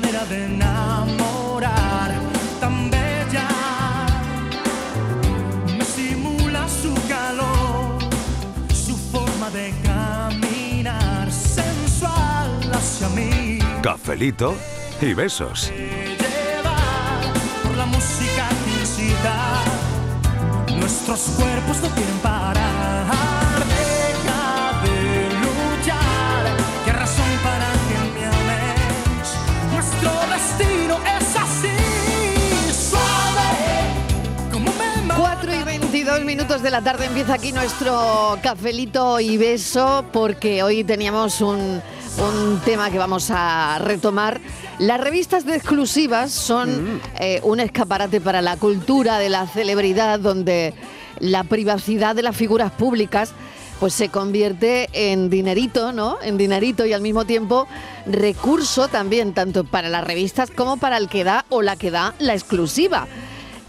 manera de enamorar tan bella me simula su calor, su forma de caminar sensual hacia mí. Cafelito y besos. llevar por la música que incita. Nuestros cuerpos no quieren parar. 22 minutos de la tarde empieza aquí nuestro cafelito y beso porque hoy teníamos un, un tema que vamos a retomar. Las revistas de exclusivas son eh, un escaparate para la cultura de la celebridad donde la privacidad de las figuras públicas pues se convierte en dinerito, ¿no? En dinerito y al mismo tiempo recurso también tanto para las revistas como para el que da o la que da la exclusiva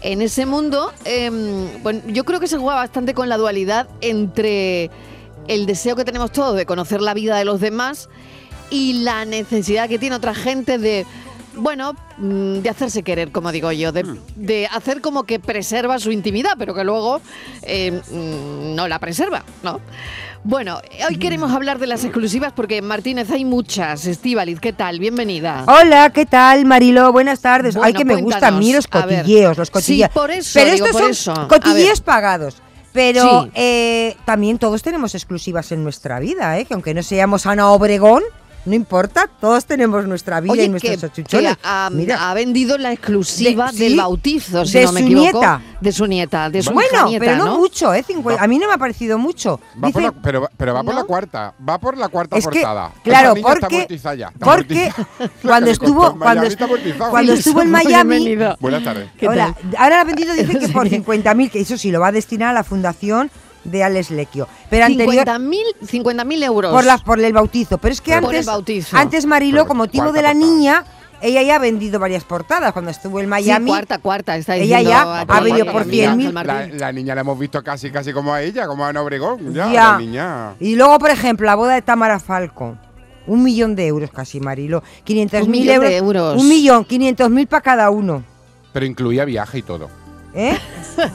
en ese mundo, em, bueno, yo creo que se juega bastante con la dualidad entre el deseo que tenemos todos de conocer la vida de los demás y la necesidad que tiene otra gente de, bueno, mm, de hacerse querer, como digo yo, de, de hacer como que preserva su intimidad, pero que luego eh, mm, no la preserva, ¿no? Bueno, hoy queremos hablar de las exclusivas porque, Martínez, hay muchas. Estíbaliz, ¿qué tal? Bienvenida. Hola, ¿qué tal, Marilo? Buenas tardes. Ay, Bueno, que me gustan a mí los cotilleos, los cotilleos. Sí, por eso, Pero digo, estos por son eso. Cotilleos pagados. Pero Sí. eh, también todos tenemos exclusivas en nuestra vida, ¿eh? Que aunque no seamos Ana Obregón, no importa, todos tenemos nuestra vida y Oye, nuestros achuchones. que ha, Mira. ha vendido la exclusiva De- del sí, bautizo, si de no me su equivoco. nieta. De su nieta, de su bueno, nieta, pero no, ¿no? mucho, ¿eh? Cincu- a mí no me ha parecido mucho. Va Dice- la- pero, pero va por ¿No? la cuarta, va por la cuarta Es que, portada. claro, está porque, amortizada ya, está porque. La cuando estuvo, cuando, cuando estuvo en Miami. Buenas tardes. Ahora la vendido dice que por 50.000, que eso sí, lo va a destinar a la fundación de Alex Lequio. Pero anterior 50.000 50.000 euros. por, la, por el bautizo. Pero es que antes, el bautizo. antes Mariló, Por con motivo de la portada. niña, ella ya ha vendido varias portadas. Cuando estuvo en Sí, Miami, cuarta, cuarta, está Ella ya ha vendido por Ángel 100.000. La, la niña la hemos visto casi casi como a ella, como a Ana Obregón. Ya, Ya. La niña. Y luego, por ejemplo, la boda de Tamara Falcon. Un millón de euros casi, Marilo. 500 Un mil millón euros. de euros. Un millón, 500 mil para cada uno. Pero incluía viaje y todo. ¿Eh?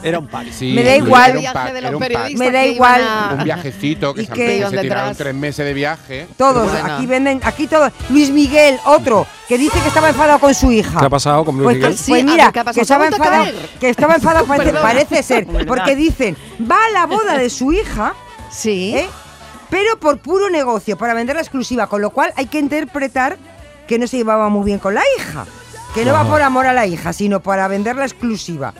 Era un party. Sí, Me da igual. era un pack, de los periodistas Me da igual. a- Un viajecito que Y se, que- se tiraron tres meses de viaje. Todos, Bueno. aquí venden, aquí todos. Luis Miguel, otro, que dice que estaba enfadado con su hija. ¿Qué ha pasado con Luis Pues, Miguel? pues mira, que estaba ¿Se ha vuelto a enfadado, que estaba enfadado parece, ser, porque dicen, va a la boda de su hija, Sí. ¿eh? pero por puro negocio, para vender la exclusiva, con lo cual hay que interpretar que no se llevaba muy bien con la hija, que no va por amor a la hija, sino para vender la exclusiva,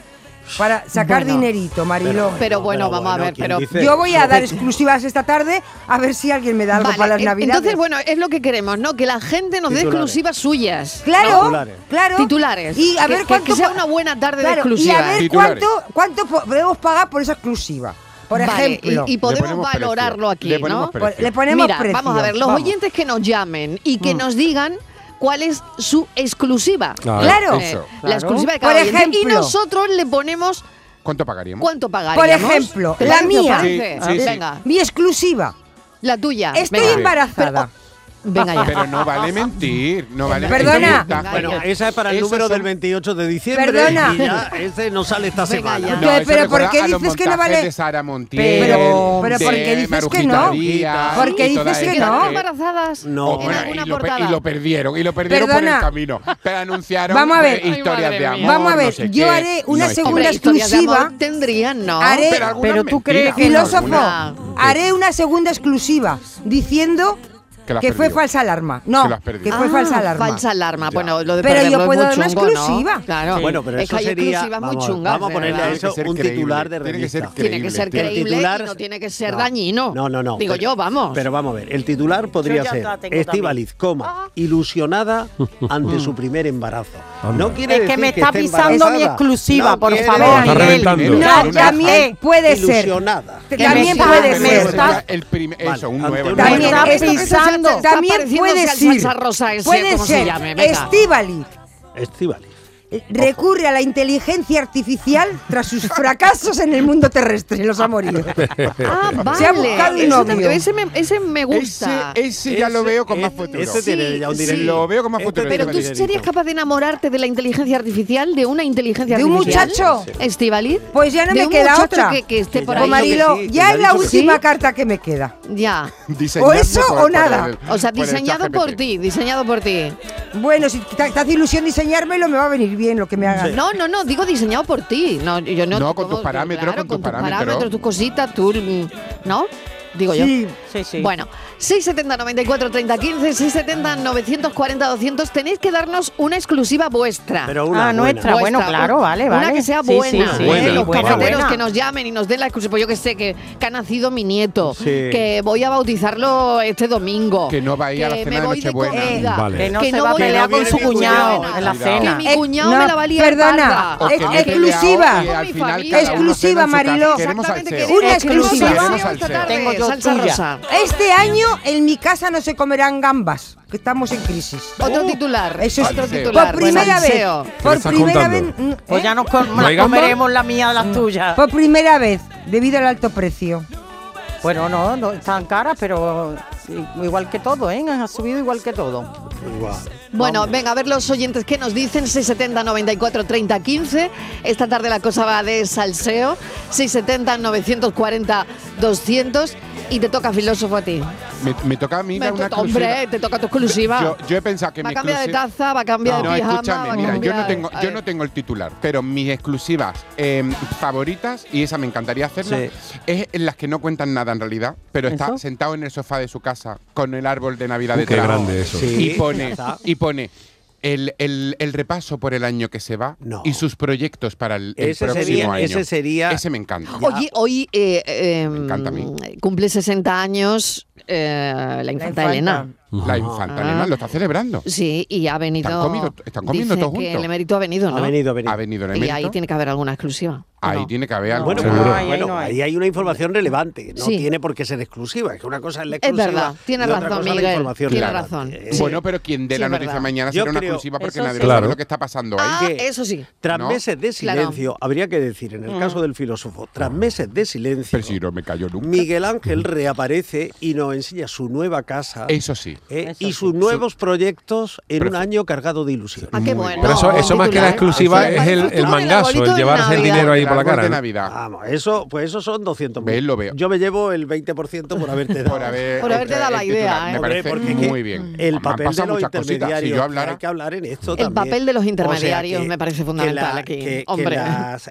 para sacar Bueno. dinerito, Marilo. Pero bueno, vamos a ver, ¿quién pero- dice? Yo voy a dar exclusivas esta tarde a ver si alguien me da algo Vale, para las navidades. Entonces, bueno, es lo que queremos, ¿no? Que la gente nos dé exclusivas suyas. Claro, Titulares. claro. Titulares. Y a ver que- cuánto que sea una buena tarde de Claro, exclusiva. Y a ver Titulares. cuánto, cuánto po- podemos pagar por esa exclusiva. Por Vale, ejemplo. y, y podemos precio. valorarlo aquí, Le ponemos ¿no? precio. Le ponemos Mira, precio. vamos a ver, los Vamos. oyentes que nos llamen y que Mm. nos digan cuál es su exclusiva. Claro. Claro. Eh. La exclusiva de cada Por oyente. Y ejemplo. nosotros le ponemos ¿Cuánto pagaríamos? cuánto pagaríamos. Por ejemplo, ¿Te la mía. parece? Sí, sí, sí. Venga, Mi exclusiva. la tuya. Estoy Venga. embarazada. Venga ya. Pero no vale mentir. No vale Perdona. mentir. Bueno, esa es para el Esos número son- del 28 de diciembre. Perdona. Y ya ese no sale esta Venga semana. No, Pero- ¿por qué dices que no vale? de Sara Montiel, Pero- pero ¿por qué dices Marujita que no? ¿Por qué dices que esa ¿Quedaron no? embarazadas No. en y, lo, y lo perdieron, y lo perdieron Perdona. por el camino. Pero anunciaron Vamos a ver. eh, Ay, historias de amor. Vamos a ver, no sé yo qué. haré una segunda exclusiva. tendrían, ¿no? Haré- Pero tú crees, filósofo, alguna. haré una segunda exclusiva diciendo Que que fue falsa alarma. No, Que que fue Ah, falsa alarma. Falsa alarma. Ya. Bueno, lo de Pero yo puedo muy dar una chungo, ¿no? exclusiva. Claro. Bueno, pero es eso que hay sería. exclusivas muy Vamos, chungas, vamos a ponerle a eso Tiene que un ser titular de tiene que ser revista. Tiene que ser Creíble, creíble titular- y no tiene que ser No. dañino. No, no, no. Digo pero- yo, vamos. Pero vamos a ver, el titular podría ser Estíbaliz, coma, ilusionada ante su primer embarazo. No quiere Es que me está pisando mi exclusiva, No por favor, decir- Está reventando. No, también puede ser. Ilusionada. También puede ser. eso, un nuevo. También está pisando. Está También puede ser. salsa rosa ese, puede ser llame, venga. Eh, recurre a la inteligencia artificial tras sus fracasos en el mundo terrestre, los amoríos. Ah, vale. Se ha buscado un novio. Ese me, ese me gusta. Ese, ese ya lo veo con más futuro. ese tiene ya un Sí. Lo veo con más Este futuro. Pero tú serías capaz de enamorarte de la inteligencia artificial, de una inteligencia ¿De un artificial. muchacho? Estivaliz. Pues ya no me queda otra. Que, que esté Que por ahí. Marilo, que sí, que ya es ha la sí. última carta que me queda. Ya. O eso por- o nada. el- O sea, diseñado por ti, diseñado por ti. Bueno, si te, te hace ilusión diseñármelo, me va a venir bien lo que me haga. No, no, no, digo diseñado por ti. No, yo no, No, con tus parámetros, claro, con tus tus parámetros. tus cositas, tú, mm, ¿no? Digo yo. Sí. Sí, sí. Bueno, 670 94 30 15, 670 940 200. Tenéis que darnos una exclusiva vuestra. Pero una Ah, nuestra. bueno, claro, vale, Una vale. que sea Sí, sí, buena. sí, ¿eh? Buena, Los buena, cafeteros buena. que nos llamen y nos den la exclusiva. Pues yo que sé, que, que ha nacido mi nieto. Sí. Que voy a bautizarlo este domingo. Que no va a ir a la cena de Nochebuena. comida. Vale. Que no que se no va a pelear con su cena. cuñado en la Cuidado. Que cena. mi Eh, cuñado no, me la va a liar perdona. exclusiva. Exclusiva, cena. Queremos Exactamente. Una exclusiva. Tengo yo salsa tuya. rosa. Este año en mi casa no se comerán gambas, que estamos en crisis. Otro titular. Eso es- otro Salseo. titular. Por primera vez, por primera vez, mm, Pues ¿eh? ya nos, com- ¿No comeremos la mía de las tuyas. por primera vez, debido al alto precio. Bueno, no, no están caras, pero igual que todo, ¿eh? Ha subido igual que todo. Bueno, venga, a ver los oyentes que nos dicen 670 94 30 15. Esta tarde la cosa va de salseo. 670 940 200 y te toca filósofo a ti. Me, me toca a mí Me dar una hombre, te toca tu exclusiva. Yo, yo he pensado que va a cambiar de taza, va a cambiar No, de pijama. escúchame, va mira, yo no tengo, yo no tengo el titular, pero mis exclusivas eh, favoritas, y esa me encantaría hacerla, Sí. es en las que no cuentan nada en realidad, pero está ¿Eso? sentado en el sofá de su casa con el árbol de Navidad Uh, de qué grande eso. Sí. Y pone, y pone el, el- el repaso por el año que se va No. y sus proyectos para el, el Ese próximo sería- año. ese sería- Ese me encanta. Oye, hoy eh, eh, Me encanta a mí. cumple 60 años eh, la infanta infanta. Elena. La infanta. Elena lo está celebrando. Sí, y ha venido. Están comido- están comiendo todos que juntos. el emérito ha venido, ¿no? Ha venido, ha venido. Ha venido el Y ahí emérito. tiene que haber alguna exclusiva. ¿o Ahí no? tiene que haber algo. Bueno, ahí bueno, no hay. ahí hay una información relevante. No Sí. tiene por qué ser exclusiva. Es que una cosa es la Es exclusiva. verdad, tiene razón, Miguel, tiene razón. Eh, Sí. Bueno, pero quien dé Sí, la es noticia verdad. mañana será una exclusiva porque nadie sí. sabe Claro. lo que está pasando ahí. Ah, que eso sí. Tras ¿No? meses de Claro. silencio, habría que decir, en el caso del filósofo, tras meses de silencio, Pero si no me cayó nunca. Miguel Ángel reaparece y nos enseña su nueva casa Eso sí. eh, Eso y sí. sus nuevos proyectos en un año cargado de ilusión. Ah, qué bueno. Pero eso, más que la titular. exclusiva es el, el el mangazo, el llevarse el dinero ahí El por la cara. de. Navidad. Vamos, eso, pues eso son 200 Ves, lo veo. Yo me llevo el 20% por haberte dado. Por, haber, Por haberte dado la el idea, ¿eh? Me Hombre, parece porque muy bien. El papel de los intermediarios. Hay que hablar en esto El también. papel de los intermediarios me parece fundamental aquí. Hombre.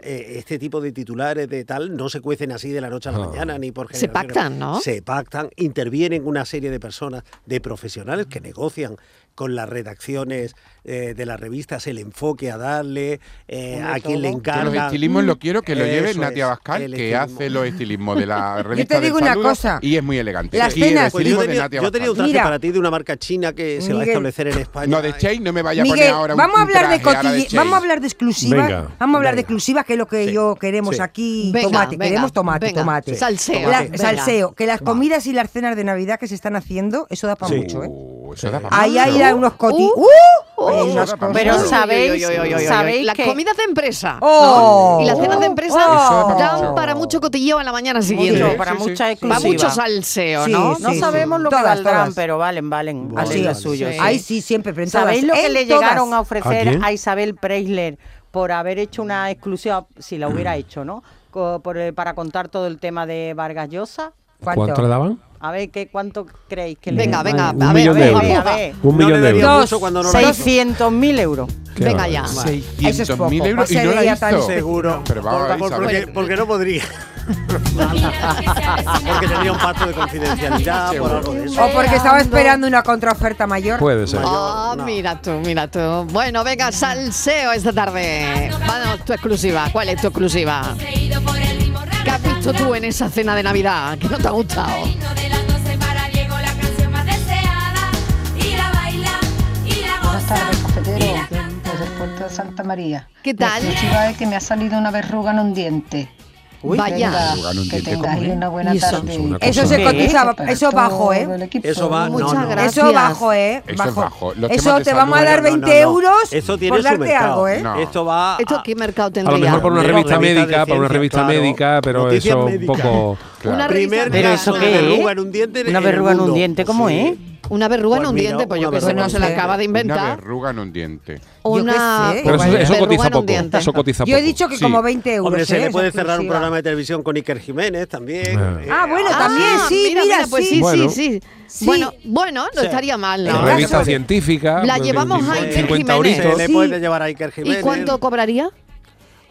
eh, este tipo de titulares de tal no se cuecen así de la noche a la Ah. mañana ni por Se pactan, ¿no? Se pactan, intervienen una serie de personas, de profesionales que negocian con las redacciones eh, de las revistas el enfoque a darle, eh, a quien le que los estilismos lo quiero que lo lleve Eso Natia Bascal, que estilismo. hace los estilismos de la revista digo del una saludo cosa. y es muy elegante. Las cenas- Pues yo estilismo de tenía, yo tenía un traje Mira. para ti de una marca china que se va a establecer en España. No, de Chain no me vaya a poner ahora un vamos a hablar de traje ahora cotille- Chain. vamos a hablar de exclusivas, Venga. vamos a hablar de exclusivas, que es lo que Sí. yo queremos Sí. aquí, Venga, tomate, venga, queremos tomate, venga. tomate. Salseo. Salseo, que las comidas y las cenas de Navidad que se están haciendo, eso da para mucho, ¿eh? Eso da pa' Ahí hay unos coti... Uh, ¡Uh! Uh, da pa' cosas. Pero sabéis, sabéis las comidas de empresa. Oh. ¿no? Y las cenas de empresa Oh. dan para mucho cotilleo a la mañana siguiente. mucho, para Sí, mucha exclusiva. Va mucho salseo, Sí, ¿no? sí. No sabemos lo que Todas, valdrán, todas. pero valen, valen. Vale, valen lo vale. suyo. Ahí sí, siempre, pero. ¿Sabéis lo que le llegaron a ¿A ofrecer a, Isabel Preisler por haber hecho una exclusiva, si la hubiera hecho, ¿no? Eh, para contar todo el tema de Vargas Llosa. ¿Cuánto le daban? A ver, ¿qué, ¿cuánto creéis que le Venga, venga, Un a ver, millón a de ver, euros. a ver, a ver. Un millón de euros. cuando no lo hizo. 600.000 euros. Qué Venga ya. 600.000 Eso es poco. euros y Se no la veía tan. Seguro. Pero vamos a ver, Por- Isabel. porque, porque no podría. porque tenía un pacto de confidencialidad por algo de eso. O porque estaba esperando una contraoferta mayor. Puede ser. Ah, no. mira tú, mira tú. Bueno, venga, salseo esta tarde. Vamos, tu exclusiva. ¿Cuál es tu exclusiva? ¿Qué has visto tú en esa cena de Navidad que no te ha gustado? Buenas tardes, cafetero, desde el puerto de Santa María. ¿Qué tal? La exclusiva es que me ha salido una verruga en un diente. Uy, Vaya. Que tengáis una buena eso, tarde. Eso se cotizaba, eso ¿eh? bajo, ¿eh? Eso va. Eso bajo, ¿eh? Eso, te vamos a dar 20 euros por darte algo, ¿eh? Esto va. A, ¿Esto qué mercado tendría? A lo mejor por una revista médica, por una revista médica, pero eso un poco. Una revista Una ¿eh? verruga en un diente, ¿cómo es? Una verruga en pues un diente, pues yo que sé, no se la acaba de Una inventar. verruga en un diente. Una eso, verruga cotiza en un diente. Yo he dicho que como 20 euros. Hombre, se ¿eh? le puede cerrar un programa de televisión con Iker Jiménez también. Eh. Eh. Ah, bueno, ah, también, Ah, sí, mira, pues sí, sí. Bueno. sí, Bueno, bueno, no estaría mal, ¿no? Revista científica. La pues, llevamos a Iker Jiménez. Se ¿Y cuánto cobraría?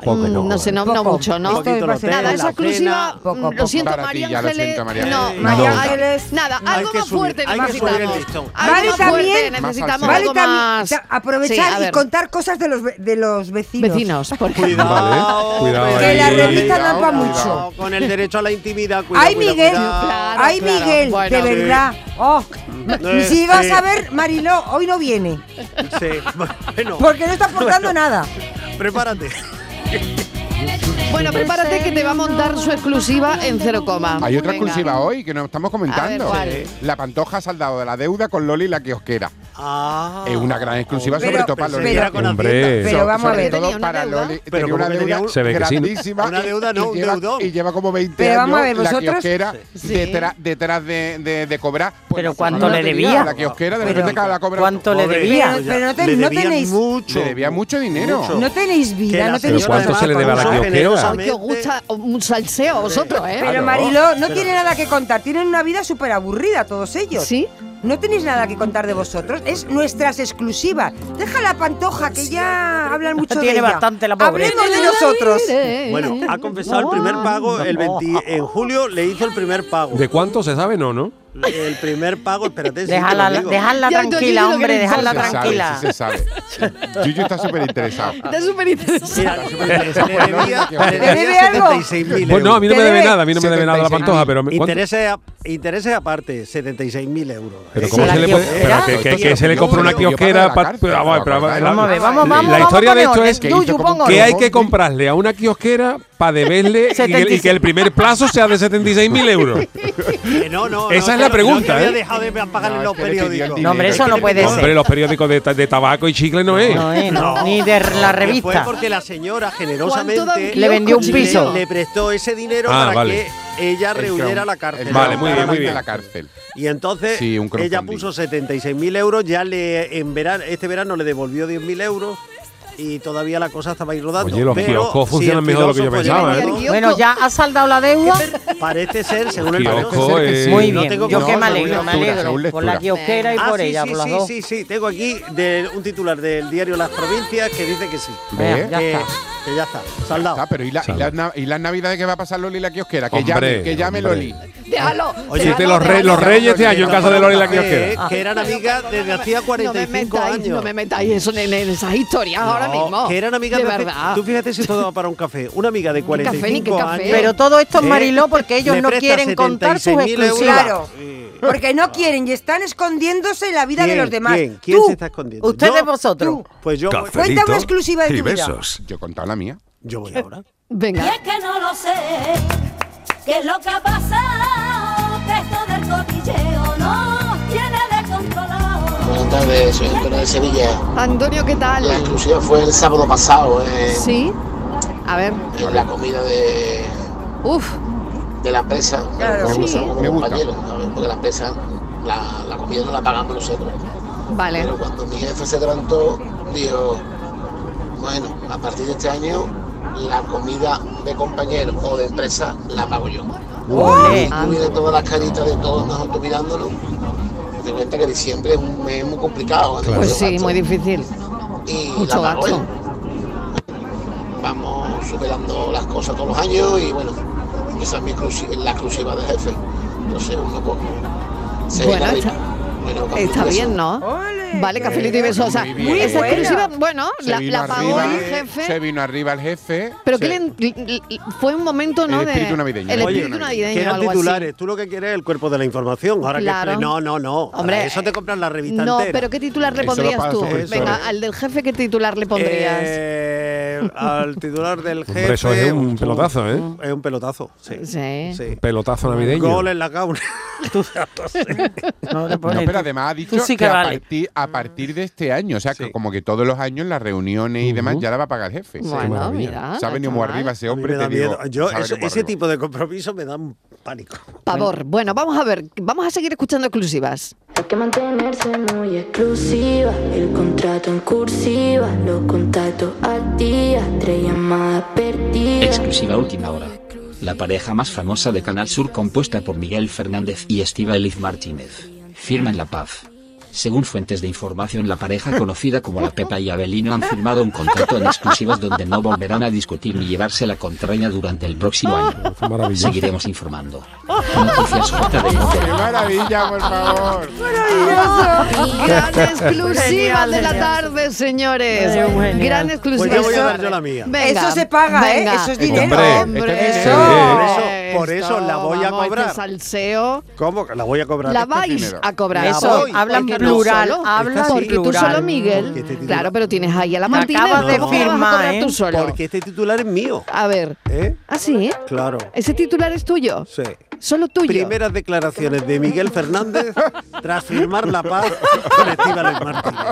Poco, mm, no, no sé, no, poco, no mucho, ¿no? Nada, esa exclusiva, poco, mm, poco. lo siento, María Ángeles. No, María Ángeles. Nada, algo más fuerte necesitamos. Vale, también necesitamos algo más. Aprovechar sí, y contar cosas de los, de los vecinos. Vecinos, porque cuidado, eh, cuidado que la revista no va mucho. Con el derecho a la intimidad, cuidado. Ay, Miguel, ay, Miguel, de verdad. Sí. Oh. No si ibas sí. a ver, Mariló, hoy no viene. Sí, bueno. Porque no está aportando bueno, nada. Prepárate. Bueno, prepárate que te va a montar su exclusiva en cero coma. Hay otra exclusiva hoy que nos estamos comentando. La Pantoja ha saldado de la deuda con Loli la kiosquera. Ah. Es una gran exclusiva, pero, sobre todo para Loli. Pero, hombre. pero vamos sobre a ver. Todo para Loli. Pero tenía una deuda se ve grandísima. Una deuda, no, y, un lleva, deudor. y lleva como 20 pero años vamos a ver, la kiosquera sí. detrás, detrás de, de, de, cobrar. Pues, pero ¿cuánto le debía? La kiosquera de repente cada la cobra. ¿Cuánto le debía? Pero no, le no tenéis... Mucho. Le debía mucho dinero. Mucho. No tenéis vida, no tenéis... Cuánto se le debe a la kiosquera? Que os gusta un salseo a vosotros, ¿eh? Pero Mariló, no tiene nada que contar. Tienen una vida súper aburrida todos ellos. Sí no tenéis nada que contar de vosotros, es nuestras exclusivas. Deja la pantoja, que ya hablan mucho Tiene de ella. bastante la pobre. Hablemos de nosotros. Bueno, ha confesado el primer pago el 20, en julio, le hizo el primer pago. ¿De cuánto se sabe? No, ¿no? el primer pago, espérate. Déjala, sí déjala tranquila, hombre, déjala tranquila. Sí se sabe. Yuyu está súper interesado. Está súper interesado. Le debe algo. Pues no, a mí no me debe nada, a mí no me debe nada la pantoja, pero... Intereses, aparte, 76.000 euros. Pero ¿cómo se le puede...? Que se le compró una kiosquera... Vamos a ver, vamos, vamos. La historia de esto es que hay que comprarle a una kiosquera para deberle y que el primer plazo sea de 76.000 euros. No, no, Esa es la pregunta. No, ¿eh? dejado de pagarle no, los periódicos. No, hombre, eso no puede ser. Hombre, los periódicos de, de, tabaco y chicle no es. No, eh, no. ni de la revista. Fue porque la señora generosamente le vendió un piso. Le prestó ese dinero ah, para vale. que ella reuniera la cárcel. Vale, muy bien, muy bien. La cárcel. Y entonces sí, ella puso 76.000 euros, ya le en verano, este verano le devolvió 10.000 euros y todavía la cosa estaba ahí rodando. Oye, los kioscos funcionan mejor de lo que yo pensaba. ¿eh? Bueno, ya ha saldado la deuda. Parece ser, según el kiosco. Muy bien, yo que me alegro, me alegro. Ah, por la kiosquera y por ella, por las dos. Sí, sí, sí, tengo aquí un titular del diario Las Provincias que dice que sí. Ya está que ya está, saldado. Ah, pero ¿y, la, y, las y las navidades que va a pasar Loli la kiosquera? Que llame, que llame. Loli. Déjalo. Oye, déjalo, los, re- los reyes este año en casa de Loli la eh, que, que eran amigas desde hacía No me 45 años. no me metáis eso en, esas historias ahora mismo. Que eran amigas de verdad. Tú fíjate si todo va para un café. Una amiga de café, ni qué café. Pero todo esto es. Mariló porque ellos no quieren contar sus exclusivas. Porque no quieren y están escondiéndose en la vida de los demás. ¿Quién? Tú. se está escondiendo? Ustedes vosotros. tú. Pues yo, Cuenta una exclusiva de tu vida. Yo he contado la mía. yo voy ahora. Venga. Buenas tardes, soy Antonio de Sevilla. Antonio, ¿qué tal? La exclusiva fue el sábado pasado eh, Sí. A ver. en la comida de, Uf, de la empresa. Claro, compañeros, porque la empresa, la, comida no la pagamos nosotros. Vale. Pero cuando mi jefe se levantó, dijo, bueno, a partir de este año la comida de compañero o de empresa la pago yo. Uy, de todas las caritas de todos nosotros mirándolo. Te cuenta que diciembre es un mes muy complicado. Claro. Pues sí, muy difícil. Y Mucho la pago gasto. Yo. Vamos superando las cosas todos los años y bueno, esa es mi la exclusiva de jefe. Entonces uno coge. Se bueno, está, bueno, está bien, ¿no? Ole, vale, cafelito y besos. O sea, esa exclusiva, bueno, se la, la pagó el jefe. Se vino arriba el jefe. Pero que le, fue un momento, ¿no? El espíritu navideño. El espíritu navideño. Que eran titulares. Así. Tú lo que quieres es el cuerpo de la información. Ahora claro. que No, no, no. Hombre, eso te compras la revista. No, entera. pero ¿qué titular le pondrías tú? Eso, Venga, al del jefe, ¿qué titular le pondrías? Eh, al, titular del jefe. Hombre, eso es un pelotazo, ¿eh? Es un pelotazo, sí. Sí. sí. Pelotazo navideño. Gol en la cauna. No, No, pero además ha dicho sí que, que a, partir, a partir de este año, o sea, que como que todos los años las reuniones y demás ya la va a pagar el jefe. Bueno, mira. Se ha venido muy arriba ese hombre, me da te digo. Yo, eso- ese arriba. tipo de compromiso me da un pánico. Pavor. Bueno, vamos a ver. Vamos a seguir escuchando exclusivas. Hay que mantenerse muy exclusiva, el contrato en cursiva, los contactos al día, tres llamadas perdidas. Exclusiva última hora. La pareja más famosa de Canal Sur compuesta por Miguel Fernández y Estíbaliz Martínez. Firman la paz. Según fuentes de información, la pareja conocida como la Pepa y Abelino han firmado un contrato en exclusivas donde no volverán a discutir ni llevarse la contraña durante el próximo año. Maravilloso. Seguiremos informando. Noticias J de ¡Qué maravilla, por favor! Gran exclusiva de la tarde, señores. Gran exclusiva. Pues yo voy a Eso- dar yo la mía. Venga, Eso se paga, ¿eh? venga. Eso es dinero. Hombre, es eso. Por eso- la voy a vamos, cobrar. Este salseo. ¿Cómo? La voy a cobrar. La Esto es vais a cobrar. Eso, hablan tú plural, hablan Porque tú plural. solo, Miguel. Este Claro, pero tienes ahí a la Martínez. acabas de ¿Cómo que vas a firmar, ¿eh? tú solo? Porque este titular es mío. A ver. ¿Eh? ¿Ah, sí? Claro. ¿Ese titular es tuyo? Sí. ¿Solo tuyo? Primeras declaraciones de Miguel Fernández tras firmar la paz con Estíbaliz Martínez.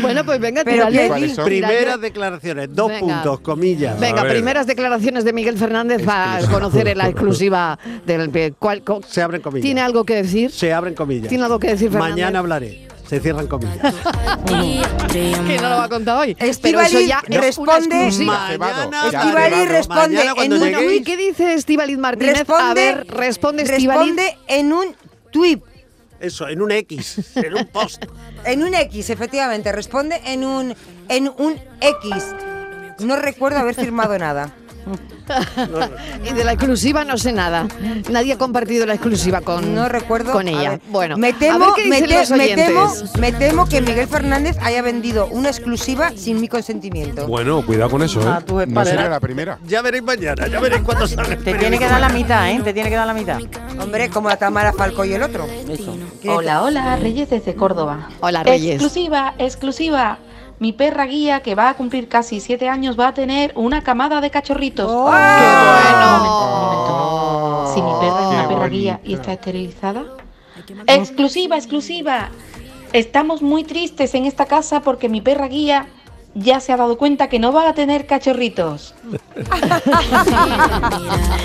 Bueno, pues venga, Pero tírale. ¿qué ¿Cuáles son? Primeras declaraciones, dos Venga. puntos, comillas. Venga, primeras declaraciones de Miguel Fernández para conocer la exclusiva del co- Se abren comillas. ¿Tiene algo que decir? Se abren comillas. ¿Tiene algo que decir, Fernández? Mañana hablaré. Se cierran comillas. Que no lo va a contar hoy. Pero Estíbaliz eso ya es responde- hablaré. responde en un Uy, ¿qué dice Estíbaliz Martínez? Responde, a ver, responde Estíbaliz. responde en un tweet. Eso, en un X, en un post. En un X, efectivamente. Responde en un, en un X. No recuerdo haber firmado nada. Y de la exclusiva no sé nada. Nadie ha compartido la exclusiva con, No recuerdo. con a ella. ver, bueno, me a temo, ver qué me, dicen te- los me oyentes. temo, me temo que Miguel Fernández haya vendido una exclusiva sin mi consentimiento. Bueno, cuidado con eso, A ¿eh? tus No la primera. Ya veréis mañana, ya veréis cuándo salga el Te tiene que dar la mitad, ¿eh? Te tiene que dar la mitad. Hombre, como la Tamara Falco y el otro. Eso. ¿Qué- Hola, hola, Reyes desde Córdoba. Hola, Reyes. Exclusiva, exclusiva. Mi perra guía, que va a cumplir casi siete años, va a tener una camada de cachorritos. ¡Qué bueno! Si mi perra es una perra guía y está esterilizada. Exclusiva, exclusiva. Estamos muy tristes en esta casa porque mi perra guía ya se ha dado cuenta que no va a tener cachorritos.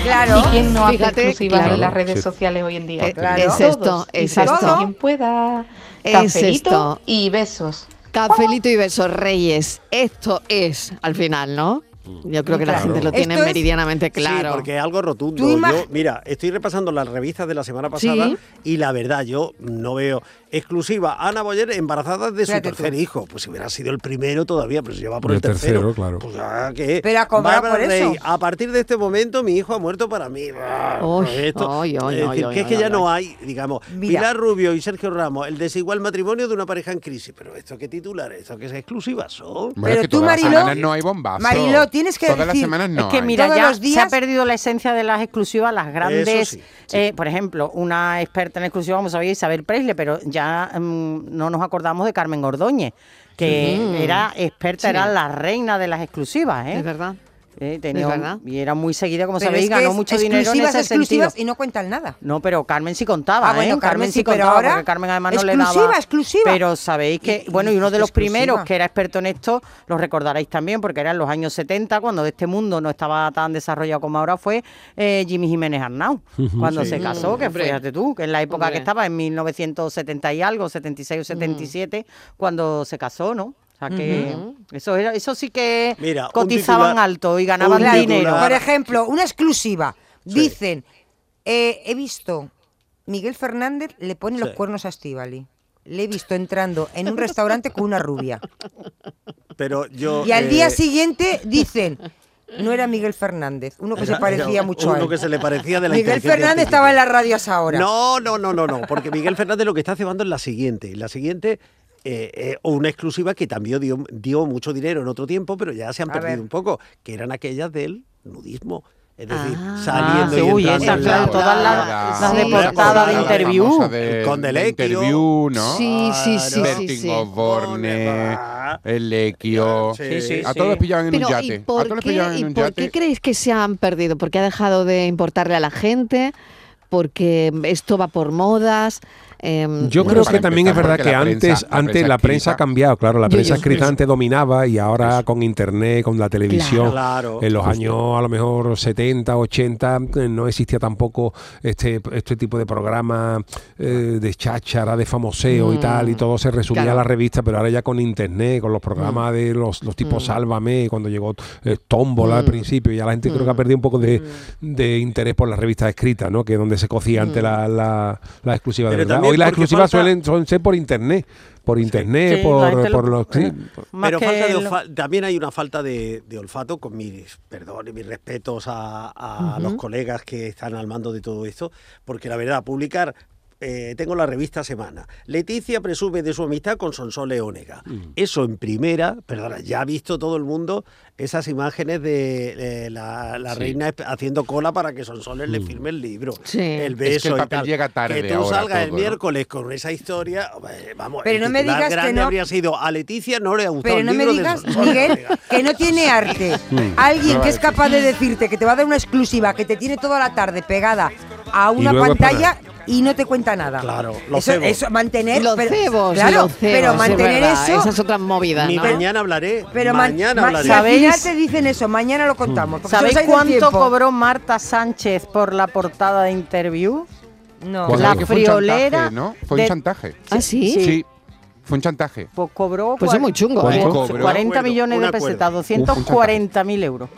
Claro. ¿Y quién no hace Fíjate, exclusivas claro. en las redes Sí. sociales hoy en día? Eh, Claro. Es esto, es esto. quien pueda. Es esto. y besos. Cafelito y besos, Reyes. Esto es, al final, ¿no? Yo creo que la gente lo tiene Esto es- meridianamente claro. Sí, porque es algo rotundo. Yo, mira, estoy repasando las revistas de la semana pasada Sí. y la verdad, yo no veo exclusiva. Ana Boyer embarazada de su tú. tercer hijo. Pues si hubiera sido el primero todavía, pero se lleva por El el tercero. tercero, claro. Pues ya que. Pero cobrado Bárbara por eso. A partir de este momento, mi hijo ha muerto para mí. Ah, esto- es decir, que es que ay, ya no ay. hay, digamos, Mira. Pilar Rubio y Sergio Ramos, el desigual matrimonio de una pareja en crisis. Pero esto qué titular, esto que es exclusiva son. Bueno, Pero es que tú, las Mariló- semanas no hay bombazo. Mariló, tienes que Todas las decir- semanas no es que hay. mira, Todos ya los se días- ha perdido la esencia de las exclusivas, las grandes. sí, eh, por ejemplo, una experta en exclusivas, como sabéis, Isabel Presley, pero ya mm, no nos acordamos de Carmen Ordóñez, que era experta, Sí. era la reina de las exclusivas, ¿eh? Es verdad. Eh, tenía Es un- verdad. y era muy seguida, como Pero sabéis, es que ganó es mucho dinero en ese exclusivas sentido. y no cuentan nada. No, pero Carmen sí contaba, Ah, bueno, ¿eh? Carmen sí, pero contaba, ahora, porque Carmen además no le exclusiva, daba... exclusiva. Pero sabéis que, Y- bueno, y uno de los exclusiva. primeros que era experto en esto, lo recordaréis también, porque era en los años 70, cuando este mundo no estaba tan desarrollado como ahora fue eh, Jimmy Jiménez Arnau, cuando se casó, que Hombre. fíjate tú, que en la época Hombre. que estaba, en 1970 y algo, 76 o 77, cuando se casó, ¿no? O sea que eso era, eso sí que Mira, cotizaban titular- alto y ganaban dinero. Por ejemplo, una exclusiva. Dicen, eh, he visto, Miguel Fernández le pone los cuernos a Estivali. Le he visto entrando en un restaurante con una rubia. Pero yo. Y al eh, día siguiente dicen, no era Miguel Fernández, uno que se parecía era mucho a Uno él. que se le parecía de la Miguel Fernández estaba en las radios ahora. No, no, no, no, no, porque Miguel Fernández lo que está cebando es la siguiente. La siguiente, eh, eh, una exclusiva que también dio, dio mucho dinero en otro tiempo, pero ya se han A perdido ver. un poco, que eran aquellas del nudismo. Es decir, Ah. saliendo Ah, y uy, entrando esas, en claro, la- todas las- la- las de Sí, portada de la interview. Con de interview, ¿no? Sí, sí, sí, sí, Bertín sí. Osborne, el Lequio. Sí, sí, a sí. todos les pillaban en Pero, un ¿y yate. A por, todos qué, pillaban y en un por yate. qué creéis que se han perdido? ¿Porque ha dejado de importarle a la gente? ¿Porque esto va por modas? Em, Yo creo que también es verdad que la prensa- antes, la antes prensa la prensa ha cambiado, claro, la Yo- prensa yo- escrita yo- antes dominaba y ahora con internet, con la televisión, Claro. en los años a lo mejor 70, 80, eh, no existía tampoco este, este tipo de programa eh, de cháchara, de famoseo y tal, y todo se resumía Mm. claro. Mm. a la revista, pero ahora ya con internet, con los programas de los, los tipos Sálvame, cuando llegó eh, Tómbola Mm. al principio, ya la gente creo que ha perdido un poco de, de interés por las revistas escritas, ¿no? Que es donde se cocía antes Mm. la, la, la exclusiva de verdad. también Hoy las exclusivas falta- suelen son ser por internet, por internet, Sí, por, lo- por los sí, Pero falta de lo- olfa- también hay una falta de, de olfato, con mis perdón y mis respetos a, a los colegas que están al mando de todo esto, porque la verdad, publicar. Eh, tengo la revista Semana. Leticia presume de su amistad con Sonsole Onega. Mm. Eso en primera, perdona, ya ha visto todo el mundo esas imágenes de eh, la, la Sí. reina haciendo cola para que Sonsoles Mm. le firme el libro. Sí. El que beso el y papel tal. llega tarde Que tú ahora salgas el miércoles con esa historia, vamos, Pero el no me digas que grande no- habría sido a Leticia no le ha gustado Pero el no me libro digas, Miguel, que no tiene arte. Alguien que es capaz de decirte que te va a dar una exclusiva, que te tiene toda la tarde pegada a una es pantalla y no te cuenta nada. Claro, los eso, mantener. Los pero- cebos, claro, los cebos, pero es mantener verdad, eso. Esas otras movidas, Ni ¿no? mañana hablaré. Pero mañana ma- hablaré. si al final ¿Sabéis? te dicen eso, mañana lo contamos. ¿Sabéis cuánto cobró Marta Sánchez por la portada de interview? No. Pues La es que fue un chantaje, friolera ¿no? Fue de- un chantaje. ¿Ah, sí? Sí, fue un chantaje. Pues cobró Pues es muy chungo, cua- ¿eh? Cobró. 40 Un millones de pesetas, Uf, un 240.000 euros.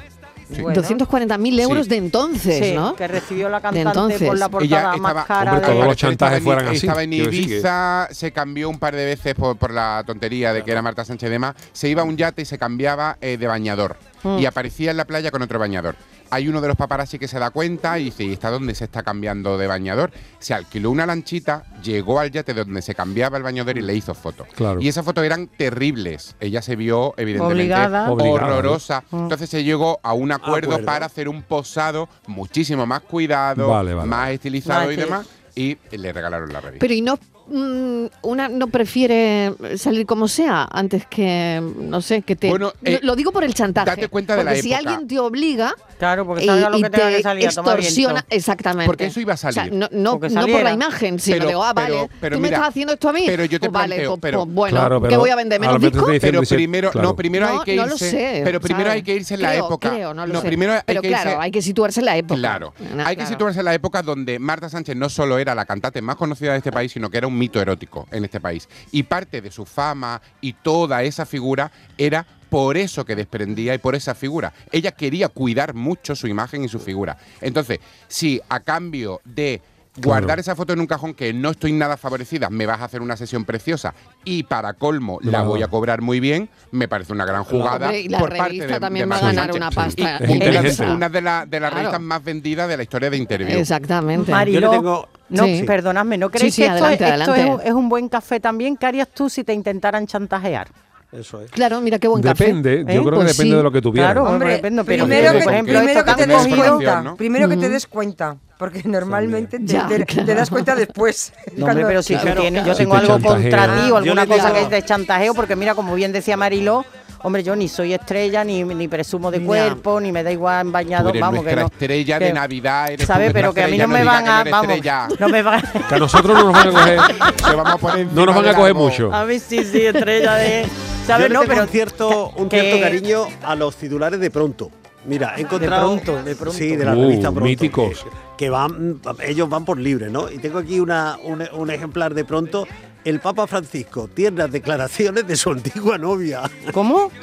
Sí. Bueno. 240.000 euros Sí. de entonces, Sí, ¿no? que recibió la De cantante entonces. por la Ella portada estaba, más cara hombre, de... todos los chantajes estaba en- fueran así, Estaba en Ibiza, se cambió un par de veces por, por la tontería de que era Marta Sánchez Dema. Se iba a un yate y se cambiaba eh, de bañador. Mm. Y aparecía en la playa con otro bañador. Hay uno de los paparazzi que se da cuenta y dice, ¿y está dónde se está cambiando de bañador? Se alquiló una lanchita, llegó al yate donde se cambiaba el bañador y le hizo fotos. Claro. Y esas fotos eran terribles. Ella se vio, evidentemente, Obligada. Obligada, horrorosa. Mm. Entonces se llegó a un acuerdo, Acuerdo. para hacer un posado muchísimo más cuidado, Vale, vale. más estilizado y demás. Y le regalaron la revista. Pero ¿y no mm, una no prefiere salir como sea antes que, no sé, que te... Bueno, eh, lo digo por el chantaje. date cuenta de la porque si época. alguien te obliga Claro, porque y, lo y que tenga te que salir a tomar extorsiona, viento. exactamente. Porque eso iba a O sea, salir. no, no, no por la imagen, sino Pero- digo, ah, vale, pero- pero tú me estás haciendo esto a mí. pero yo te Pues vale, planteo, pues- pero- pues bueno, Claro, ¿qué pero voy a vender menos a discos? Pero primero, claro. no, primero no, hay que no irse. lo sé. pero primero ¿sabes? hay que irse en la Creo, época. No lo no, sé. primero hay pero que claro, hay que situarse en la época. Claro, hay que situarse en la época donde Marta Sánchez no solo era la cantante más conocida de este país, sino que era un mito erótico en este país. Y parte de su fama y toda esa figura era por eso que desprendía y por esa figura. Ella quería cuidar mucho su imagen y su figura. Entonces, si a cambio de guardar Claro. esa foto en un cajón que no estoy nada favorecida, me vas a hacer una sesión preciosa y para colmo la voy a cobrar muy bien, me parece una gran jugada Hombre, y la por parte revista de, también de va a ganar Sánchez. una pasta Y Es una, de, la- de las Claro. revistas más vendidas de la historia de Interview. Exactamente. Mariló, Yo le tengo- no, Sí. perdonadme, ¿no Sí, creéis sí, que esto, adelante, es, esto es adelante. un- es un buen café también? ¿Qué harías tú si te intentaran chantajear? Eso es. Claro, mira qué buen café. Depende, yo ¿eh? creo Pues que depende sí. de lo que tuvieras. Claro, Hombre, depende, pero primero por que, ejemplo, primero esto que que te des cuenta. ¿no? Primero que te des cuenta. Porque normalmente te, Ya, te- te claro. das cuenta después. No, hombre, pero si tú Claro, tienes, claro. yo Si tengo te algo contra ti o Yo alguna cosa digo- que es de chantajeo, porque mira, como bien decía Mariló, hombre, yo ni soy estrella, ni, ni presumo de Ya. cuerpo, ni me da igual en Tú bañado, eres vamos, que no. estrella de Navidad. eres ¿Sabes? Pero que a mí no me van a, eres vamos, estrella. no me van Que a nosotros no nos van a coger, a no nos van a coger mucho. A mí sí, sí, estrella de... ¿Sabes? No, tengo pero... un cierto, un que- cierto cariño a los titulares de pronto. Mira, he encontrado. Pronto, de Pronto. Sí, de la Uh, revista Pronto. míticos. Que, que van, ellos van por libre, ¿no? Y tengo aquí una, un, un ejemplar de pronto. El Papa Francisco, tiernas declaraciones de su antigua novia. ¿Cómo?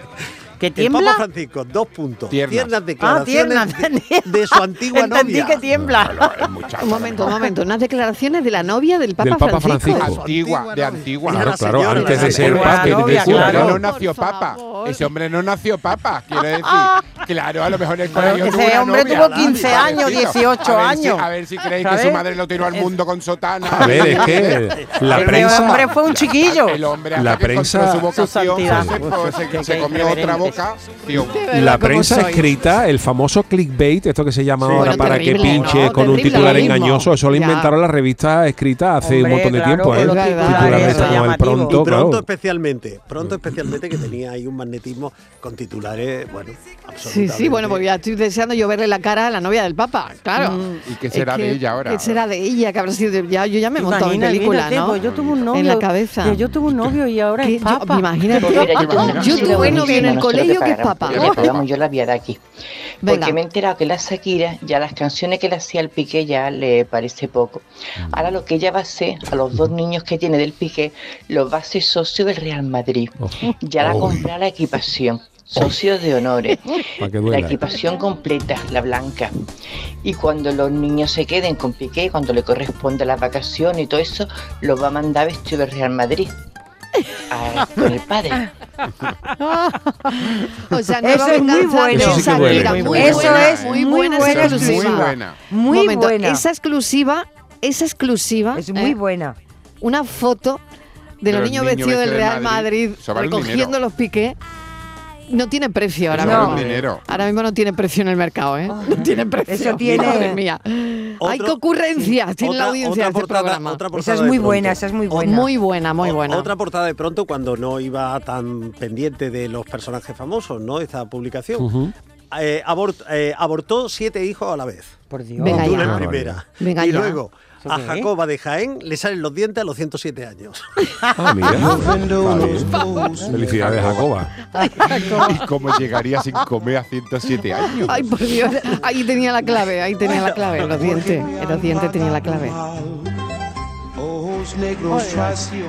¿Que El tiembla? Papa Francisco, dos puntos. Tiernas. Ah, declaraciones tierna. de, de su antigua Entendí novia. que tiembla. Es mucha Un momento, un momento. Unas declaraciones de la novia del Papa, Del Papa Francisco. Francisco. Antigua, de antigua. Claro, la claro, señora, antes de ser papa, claro. no nació papa. Ese hombre no nació papa. Quiero decir Claro, a lo mejor el colegio ese una hombre novia. tuvo 15 Vale, años, chico, 18 a ver si- años. a ver si creéis que ¿Sabes? su madre lo tiró al mundo con sotana. A ver, es que la El prensa. hombre fue un chiquillo. El hombre La que prensa- su vocación, se, comió otra boca. Tío. La ¿Cómo prensa escrita, el famoso clickbait, esto que se llama Sí. ahora Bueno, para terrible, que pinche ¿no? con un titular engañoso, eso lo Ya. inventaron las revistas escritas hace un montón de claro, tiempo, ¿eh? titulares, como el llamativo. pronto, Y pronto claro. especialmente, pronto especialmente que tenía ahí un magnetismo con titulares, bueno, Sí, absolutamente. sí, bueno, pues ya estoy deseando yo verle la cara a la novia del Papa, claro. ¿Y qué Es será que- de ella ahora? ¿Qué será de ella? Que habrá sido de- ya, yo ya me he montado en Imagina, película, mírate, ¿no? pues yo tuve un novio. En la cabeza. que Yo tuve un novio y ahora es papa. imagínate, Pues yo tuve novio en el lo colegio que es pegamos yo la viada aquí. Venga. Porque me he enterado que la Shakira, ya las canciones que le hacía al Piqué ya le parece poco. Ahora lo que ella va a hacer, a los dos niños que tiene del Piqué, los va a hacer socio del Real Madrid. Ya la Oh. comprará la equipación. Socios de honores. La equipación completa, la blanca. Y cuando los niños se queden con Piqué, cuando le corresponde la vacación y todo eso, los va a mandar vestido del Real Madrid. A- con el padre. O sea, Eso es muy bueno. Eso sí que muy Eso buena, es muy buena, buena esa Muy exclusiva. buena. Muy Un momento, buena. Esa exclusiva, esa exclusiva, Es muy ¿eh? buena. una foto de, los niños vestidos del Real Madrid, un recogiendo los piqués. No tiene precio ahora mismo. dinero. Ahora mismo no tiene precio en el mercado, ¿eh? No tiene precio. Eso tiene- Madre mía. Hay Otro- qué ocurrencias tiene la Otra- audiencia otra de este portada- programa. otra Esa es muy buena, esa es muy buena. Muy buena, muy O- buena. Otra portada de pronto cuando no iba tan pendiente de los personajes famosos, ¿no? Esta publicación. Eh, abort- eh, abortó siete hijos a la vez. Por Dios. Venga ya. en primera. Venga y ya. luego a es? Jacoba de Jaén le salen los dientes a los 107 años. Ah, mira. Bien. Felicidades, Jacoba. ¿Y cómo llegaría sin comer a 107 años? Ay, por Dios. Ahí tenía la clave, ahí tenía la clave. Los dientes. En los dientes tenía la clave.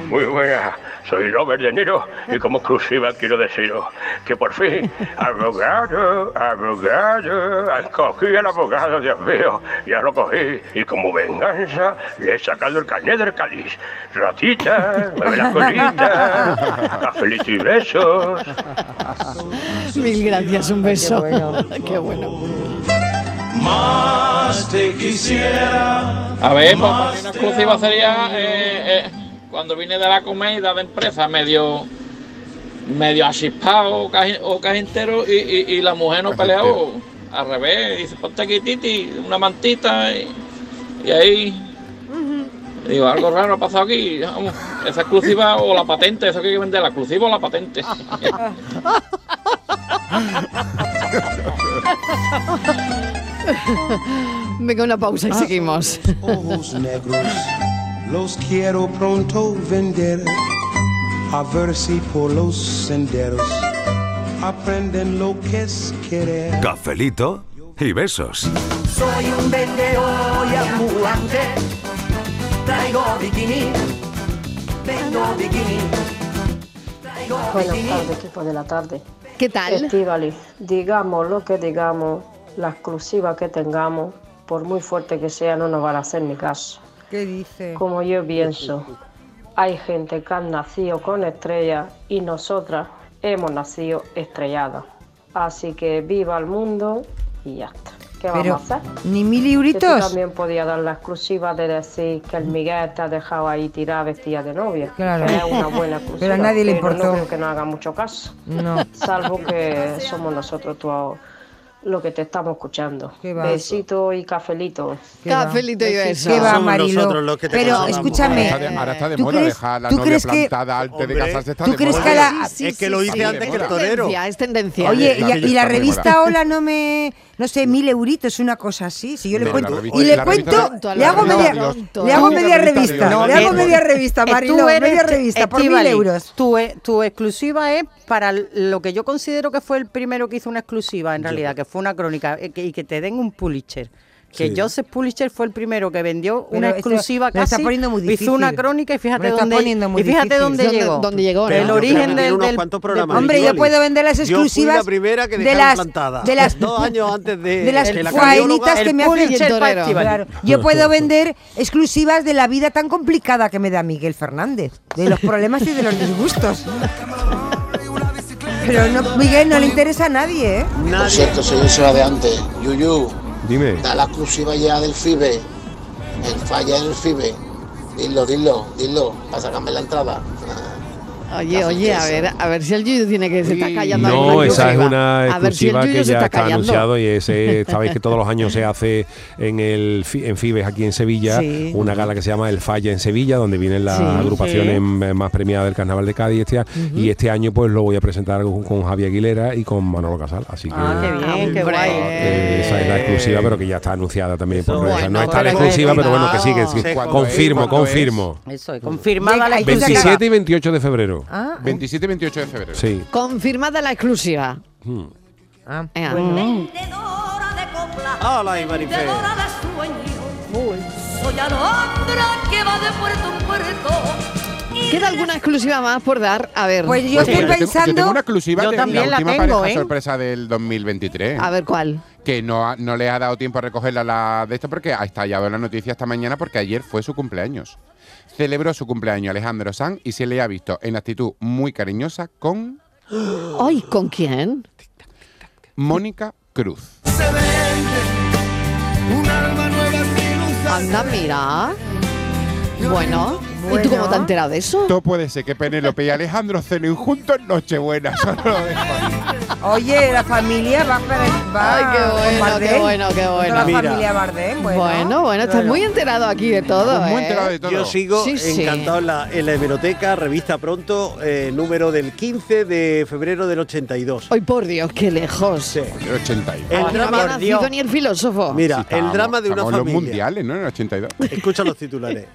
Muy buena, soy Robert De Niro y como exclusiva quiero deciros que por fin, abogado, abogado, cogí al abogado, Dios mío, ya lo cogí y como venganza le he sacado el carnet del cáliz. Ratita, mueve la colita, cafelito y besos. Mil gracias, un beso. Qué bueno. Qué bueno. A ver, pues una exclusiva sería eh, eh, cuando vine de la comida de empresa medio medio achispado o caji- o cajintero y, y, y la mujer no peleó al revés, dice ponte aquí Titi, una mantita y, y ahí digo algo raro ha pasado aquí, vamos, esa exclusiva o la patente, eso que hay que vender, la exclusiva o la patente. Venga, una pausa y seguimos. ojos negros los quiero pronto vender a ver si por los senderos aprenden lo que es querer. Cafelito y besos. Soy un vendedor y ambulante, traigo bikini, vendo bikini. Buenas tardes, equipo de la tarde. ¿Qué tal? Estivali, digamos lo que digamos, la exclusiva que tengamos, por muy fuerte que sea, no nos van a hacer ni caso. ¿Qué dice? Como yo pienso, hay gente que han nacido con estrellas y nosotras hemos nacido estrelladas. Así que viva el mundo y ya está. ¿Qué Pero, vamos a hacer? ni mil euritos. también podías dar la exclusiva de decir que el Miguel te ha dejado ahí tirada vestida de novia. Claro. Que es una buena exclusiva. Pero a nadie le pero importó. No creo que nos haga mucho caso. No. Salvo que somos nosotros todos lo que te estamos escuchando. Besito y cafelito. Cafelito y beso. ¿Qué va, Marilo? nosotros los que te Pero escúchame. Ahora está de, ahora está de ¿tú moda crees- dejar la novia plantada antes de casarse. Está ¿tú de crees moda. que la- es que lo hice antes que el torero. Es tendencia. Oye, y, la- revista Hola no me, no sé, mil euritos, una cosa así. Si yo le No, cuento y le cuento, le hago media, revista- le hago media revista- revista, no, le hago no, media revista, Marilo, media revista por mil euros. Tu, e- tu exclusiva es para lo que yo considero que fue el primero que hizo una exclusiva, en realidad, que fue una crónica, eh, que- y que te den un Pulitzer. Que Sí. Joseph Pulitzer fue el primero que vendió Pero una exclusiva me lo está casi, poniendo muy hizo una crónica y fíjate dónde, poniendo muy y fíjate dónde ¿Dónde- llegó. dónde llegó, El yo origen del, unos del- cuantos del- Hombre, yo puedo vender las Yo fui exclusivas la primera que de las- de las- dos años antes de de las que la faenitas que El me hacen Pulitzer torero. Claro, yo puedo vender exclusivas de la vida tan complicada que me da Miguel Fernández, de los problemas y de los disgustos. Pero no, Miguel, no le interesa a nadie, ¿eh? Por cierto, soy eso de antes. Yuyu, Dime. da la exclusiva ya del FIBE. El falla en el FIBE. Dilo, dilo, dilo, para sacarme la entrada. Oye, oye, a ver, a ver si el Yuyu tiene que se está callando. No, esa es una si exclusiva que ya está está anunciado y ese, sabéis que todos los años se hace en el Fi- en Fibes aquí en Sevilla Sí. una gala que se llama El Falla en Sevilla donde vienen las Sí, agrupaciones sí. más premiadas del Carnaval de Cádiz este año y este año pues lo voy a presentar con, con Javier Aguilera y con Manolo Casal, así que Ah, qué bien, qué guay. eh, esa es la exclusiva, pero que ya está anunciada también por Bueno, no está la exclusiva, pero bueno, que sí, que cuidado. sí. Sí, ¿cuándo confirmo, confirmo. Eso es, confirmada la Hay que sacar- 27 y 28 de febrero. Ah, 27 y 28 de febrero. Sí. Confirmada la exclusiva. Hmm. ah. ¡Hala, y Marifé! Soy Alondra que va de puerto en puerto. ¿Queda alguna exclusiva más por dar? A ver. Pues yo Pues estoy mira, yo tengo- pensando. Yo tengo una exclusiva Yo de también la la última tengo, pareja ¿eh? sorpresa del 2023. A ver cuál. Que no, ha- no le ha dado tiempo a recogerla la de esto porque ha estallado en la noticia esta mañana porque ayer fue su cumpleaños. Celebró su cumpleaños Alejandro Sanz y se le ha visto en actitud muy cariñosa con Ay, ¿con quién? Mónica Cruz. Anda, mira. Bueno, ¿y tú cómo te has enterado de eso? Todo puede ser que Penélope y Alejandro cenen juntos en Nochebuena. Solo lo dejo. Oye, la familia va para. Va Ay, qué bueno, qué bueno, qué bueno. La Mira. familia Bardem, bueno. Bueno, bueno, estás muy enterado aquí de todo. Muy ¿eh? enterado de todo. Yo sigo Sí, sí. encantado en la, en la hemeroteca, revista pronto, eh, número del 15 de febrero del 82. Ay, por Dios, qué lejos. Sí. El 82. El no drama- había nacido ni el filósofo. Mira, Sí, el estábamos- drama de una estábamos en los familia. mundiales, ¿no? En el 82. Escucha los titulares.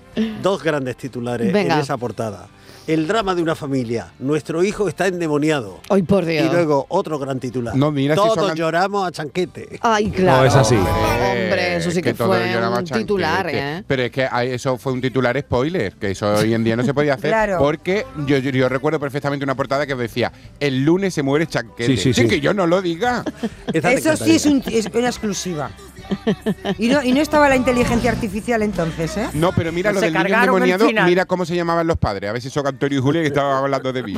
Dos grandes titulares Venga. en esa portada. El drama de una familia. Nuestro hijo está endemoniado. Ay, por Dios. Y luego otro gran titular. No, mira si Todos son- lloramos a chanquete. Ay, claro. No, es así. Hombre, eso sí que todo fue un chanquete. titular, ¿eh? Pero es que eso fue un titular spoiler, que eso hoy en día no se podía hacer. Claro. Porque yo, yo, yo recuerdo perfectamente una portada que decía, el lunes se muere chanquete. Sí, sí, sí. que yo no lo diga. Eso sí es, un- es una exclusiva. Y no, y no estaba la inteligencia artificial entonces, ¿eh? No, pero mira Se lo del niño endemoniado, mira cómo se llamaban los padres. A ver si son Antonio y Julia que estaban hablando de mí.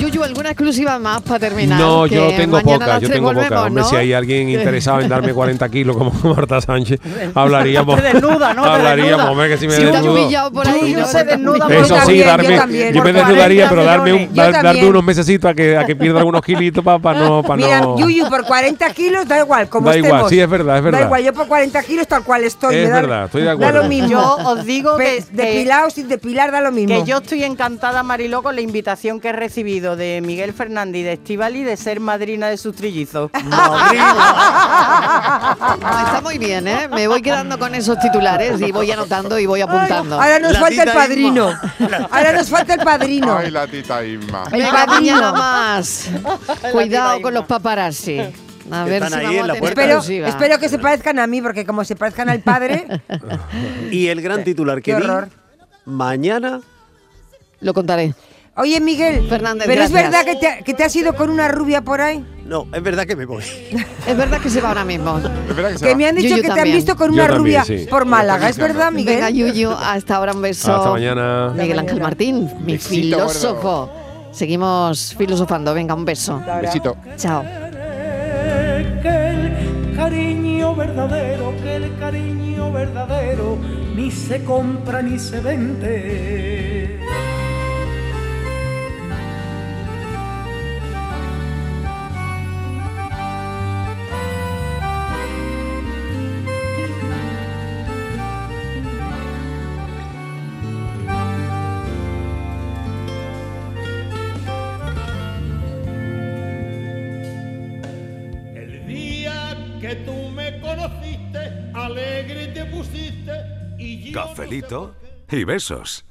Yuyu, ¿alguna exclusiva más para terminar? No, Que yo tengo poca, yo tengo volvemos, poca. Hombre, ¿no? si hay alguien interesado en darme 40 kilos como Marta Sánchez, hablaríamos. Te desnuda, ¿no? Hablaríamos, home, que si me Si desnudo. por ahí, ¿no? se desnuda Eso sí, también, darme, yo también. yo me desnudaría, 40 pero darme, un, dar- darme unos mesecitos a que, a que pierda algunos kilitos para no, pa Mira, no. Yuyu, por 40 kilos da igual, como Da igual, sí, es verdad, es verdad. Da igual, yo por 40 kilos tal cual estoy. Es da- verdad, estoy de Da acuerdo. lo mismo. Yo os digo que- Depilado sin depilar da lo mismo. Que yo estoy encantada, Mariló, con la invitación que he recibido de Miguel Fernández y de Estivali de ser madrina de sus trillizos. Ah, está muy bien, ¿eh? Me voy quedando con esos titulares y voy anotando y voy apuntando. Ahora nos La falta el padrino. Ahora nos falta el padrino. Ay, la tita Inma. El padrino. más. Cuidado con los paparazzi. A ver están si ahí vamos en la a tener puerta. Espero, espero que se parezcan a mí, porque como se parezcan al padre, Y el gran titular que Qué vi, mañana Lo contaré. Oye, Miguel, Fernández, pero es gracias. verdad que te, que te has ido con una rubia por ahí. No, es verdad que me voy. Es verdad que se va ahora mismo. Es verdad que se Que va. me han dicho Yuyu que te han también. visto con una también, rubia sí. por Málaga. ¿Es verdad, Miguel? Venga, Yuyu, hasta ahora un beso. Hasta mañana. Miguel Ángel Martín, mi Besito, filósofo. Seguimos filosofando. Venga, un beso. Besito. Chao. que el cariño verdadero, que el cariño verdadero ni se compra ni se vende. Cafelito y besos.